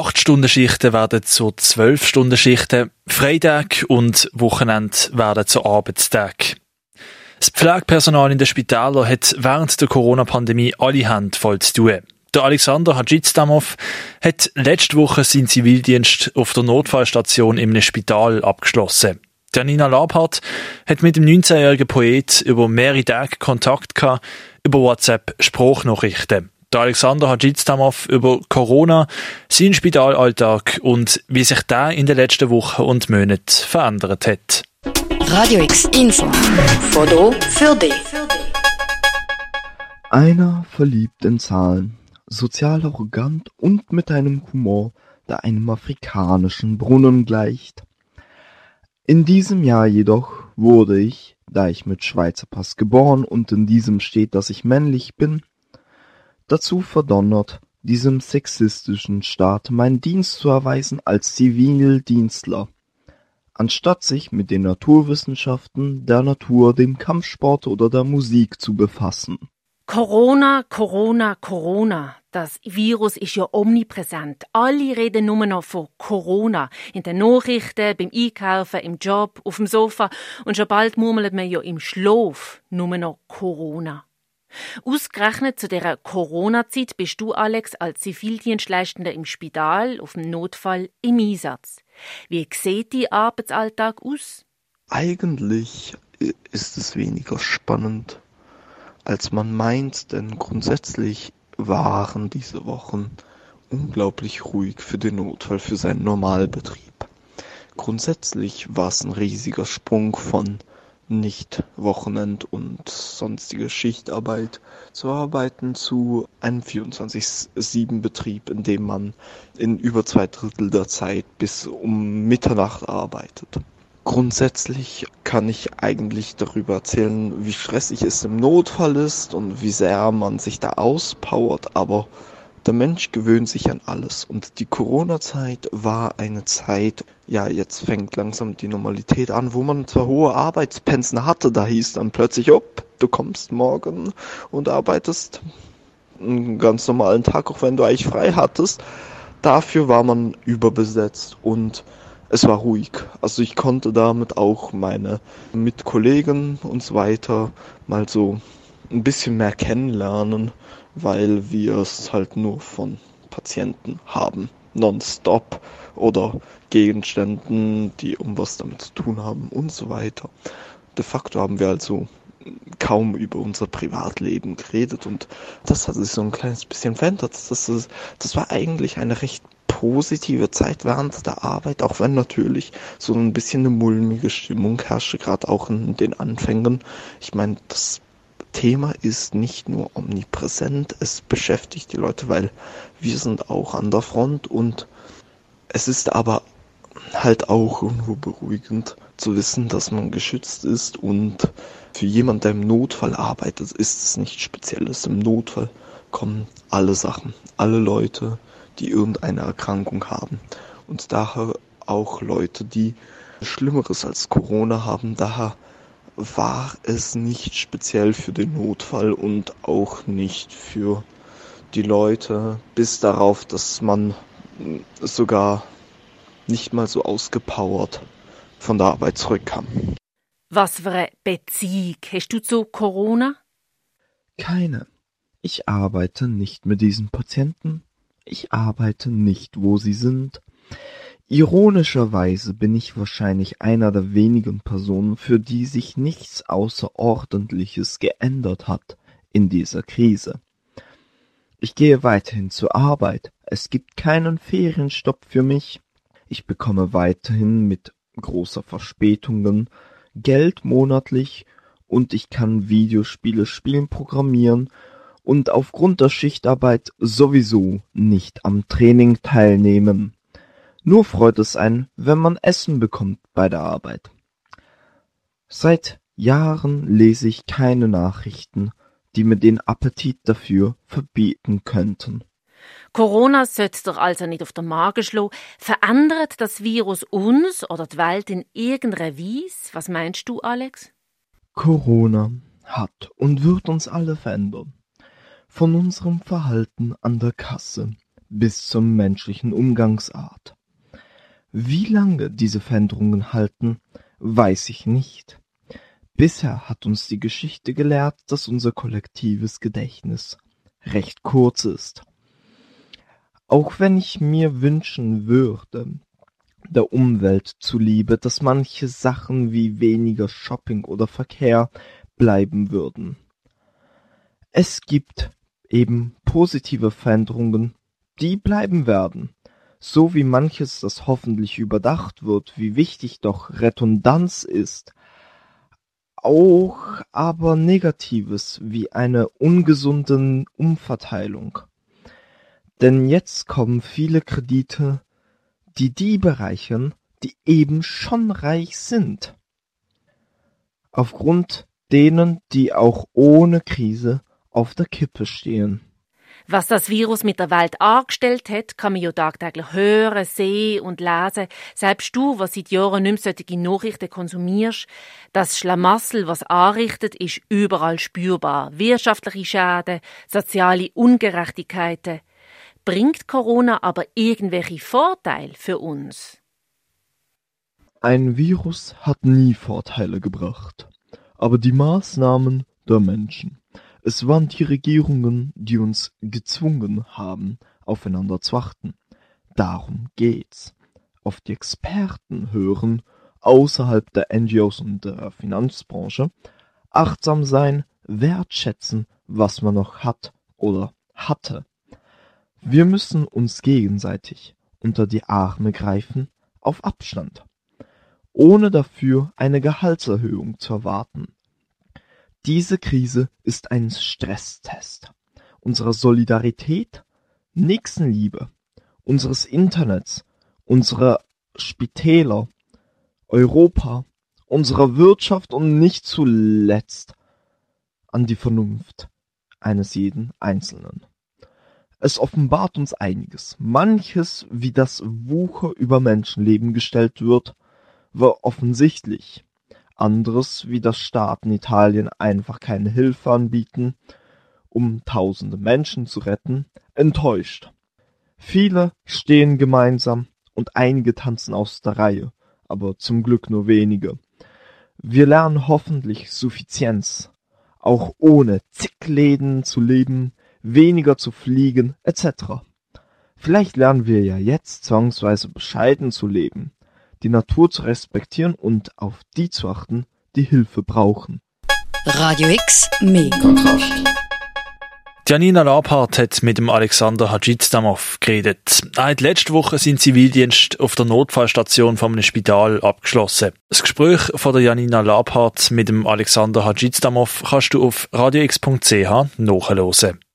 8-Stunden-Schichten werden zu 12-Stunden-Schichten, Freitag und Wochenende werden zu Arbeitstag. Das Pflegepersonal in den Spitälern hat während der Corona-Pandemie alle Hände voll zu tun. Der Alexander Hadjitstamov hat letzte Woche seinen Zivildienst auf der Notfallstation im Spital abgeschlossen. Der Nina Labhardt hat mit dem 19-jährigen Poet über mehrere Tage Kontakt gehabt, über WhatsApp Spruchnachrichten. Der Alexander Hadjitstamov über Corona, seinen Spitalalltag und wie sich der in den letzten Wochen und Monaten verändert hat. Radio X Info. Foto für dich. Einer verliebt in Zahlen, sozial arrogant und mit einem Humor, der einem afrikanischen Brunnen gleicht. In diesem Jahr jedoch wurde ich, da ich mit Schweizer Pass geboren und in diesem steht, dass ich männlich bin, dazu verdonnert, diesem sexistischen Staat meinen Dienst zu erweisen als Zivildienstler anstatt sich mit den Naturwissenschaften, der Natur, dem Kampfsport oder der Musik zu befassen. Corona, Corona, Corona. Das Virus ist ja omnipräsent. Alle reden nur noch von Corona. In den Nachrichten, beim Einkaufen, im Job, auf dem Sofa. Und schon bald murmelt man ja im Schlaf nur noch Corona. Ausgerechnet zu der Corona-Zeit bist du, Alex, als Zivildienstleistender im Spital auf dem Notfall im Einsatz. Wie sieht dein Arbeitsalltag aus? Eigentlich ist es weniger spannend, als man meint, denn grundsätzlich waren diese Wochen unglaublich ruhig für den Notfall, für seinen Normalbetrieb. Grundsätzlich war es ein riesiger Sprung von nicht Wochenend und sonstige Schichtarbeit zu arbeiten zu einem 24-7-Betrieb, in dem man in über zwei Drittel der Zeit bis um Mitternacht arbeitet. Grundsätzlich kann ich eigentlich darüber erzählen, wie stressig es im Notfall ist und wie sehr man sich da auspowert, aber der Mensch gewöhnt sich an alles und die Corona-Zeit war eine Zeit, ja, jetzt fängt langsam die Normalität an, wo man zwar hohe Arbeitspensen hatte, da hieß dann plötzlich, op, du kommst morgen und arbeitest einen ganz normalen Tag, auch wenn du eigentlich frei hattest. Dafür war man überbesetzt und es war ruhig. Also ich konnte damit auch meine Mitkollegen und so weiter mal so ein bisschen mehr kennenlernen weil wir es halt nur von Patienten haben, nonstop oder Gegenständen, die um was damit zu tun haben und so weiter. De facto haben wir also kaum über unser Privatleben geredet und das hat sich so ein kleines bisschen verändert. Das, ist, das war eigentlich eine recht positive Zeit während der Arbeit, auch wenn natürlich so ein bisschen eine mulmige Stimmung herrschte, gerade auch in den Anfängen. Ich meine, das Thema ist nicht nur omnipräsent, es beschäftigt die Leute, weil wir sind auch an der Front und es ist aber halt auch irgendwo beruhigend zu wissen, dass man geschützt ist und für jemand, der im Notfall arbeitet, ist es nichts Spezielles. Im Notfall kommen alle Sachen, alle Leute, die irgendeine Erkrankung haben und daher auch Leute, die Schlimmeres als Corona haben, daher war es nicht speziell für den Notfall und auch nicht für die Leute, bis darauf, dass man sogar nicht mal so ausgepowert von der Arbeit zurückkam. Was für eine Beziehung hast du zu Corona? Keine. Ich arbeite nicht mit diesen Patienten. Ich arbeite nicht, wo sie sind. Ironischerweise bin ich wahrscheinlich einer der wenigen Personen, für die sich nichts Außerordentliches geändert hat in dieser Krise. Ich gehe weiterhin zur Arbeit, es gibt keinen Ferienstopp für mich, ich bekomme weiterhin mit großer Verspätungen Geld monatlich und ich kann Videospiele spielen, programmieren und aufgrund der Schichtarbeit sowieso nicht am Training teilnehmen. Nur freut es einen, wenn man Essen bekommt bei der Arbeit. Seit Jahren lese ich keine Nachrichten, die mir den Appetit dafür verbieten könnten. Corona sollte doch also nicht auf den Magen schlagen. Verändert das Virus uns oder die Welt in irgendeiner Weise? Was meinst du, Alex? Corona hat und wird uns alle verändern. Von unserem Verhalten an der Kasse bis zur menschlichen Umgangsart. Wie lange diese Veränderungen halten, weiß ich nicht. Bisher hat uns die Geschichte gelehrt, dass unser kollektives Gedächtnis recht kurz ist. Auch wenn ich mir wünschen würde, der Umwelt zuliebe, dass manche Sachen wie weniger Shopping oder Verkehr bleiben würden. Es gibt eben positive Veränderungen, die bleiben werden, so wie manches, das hoffentlich überdacht wird, wie wichtig doch Redundanz ist, auch aber Negatives wie eine ungesunde Umverteilung. Denn jetzt kommen viele Kredite, die die bereichern, die eben schon reich sind. Aufgrund denen, die auch ohne Krise auf der Kippe stehen. Was das Virus mit der Welt angestellt hat, kann man ja tagtäglich hören, sehen und lesen. Selbst du, was seit Jahren nicht mehr solche Nachrichten konsumierst, das Schlamassel, was anrichtet, ist überall spürbar. Wirtschaftliche Schäden, soziale Ungerechtigkeiten. Bringt Corona aber irgendwelche Vorteile für uns? Ein Virus hat nie Vorteile gebracht, aber die Maßnahmen der Menschen. Es waren die Regierungen, die uns gezwungen haben, aufeinander zu achten. Darum geht's. Auf die Experten hören, außerhalb der NGOs und der Finanzbranche, achtsam sein, wertschätzen, was man noch hat oder hatte. Wir müssen uns gegenseitig unter die Arme greifen, auf Abstand, ohne dafür eine Gehaltserhöhung zu erwarten. Diese Krise ist ein Stresstest unserer Solidarität, Nächstenliebe, unseres Internets, unserer Spitäler, Europa, unserer Wirtschaft und nicht zuletzt an die Vernunft eines jeden Einzelnen. Es offenbart uns einiges. Manches, wie das Wucher über Menschenleben gestellt wird, war offensichtlich. Anderes, wie das Staaten Italien einfach keine Hilfe anbieten, um tausende Menschen zu retten, enttäuscht. Viele stehen gemeinsam und einige tanzen aus der Reihe, aber zum Glück nur wenige. Wir lernen hoffentlich Suffizienz, auch ohne zig Läden zu leben, weniger zu fliegen etc. Vielleicht lernen wir ja jetzt zwangsweise bescheiden zu leben, die Natur zu respektieren und auf die zu achten, die Hilfe brauchen. Radio X. Kontrast. Janina Labhardt hat mit dem Alexander Hadjidstamov geredet. Er hat letzte Woche seinen Zivildienst auf der Notfallstation von einem Spital abgeschlossen. Das Gespräch von der Janina Labhardt mit dem Alexander Hadjidstamov kannst du auf radiox.ch nachhören.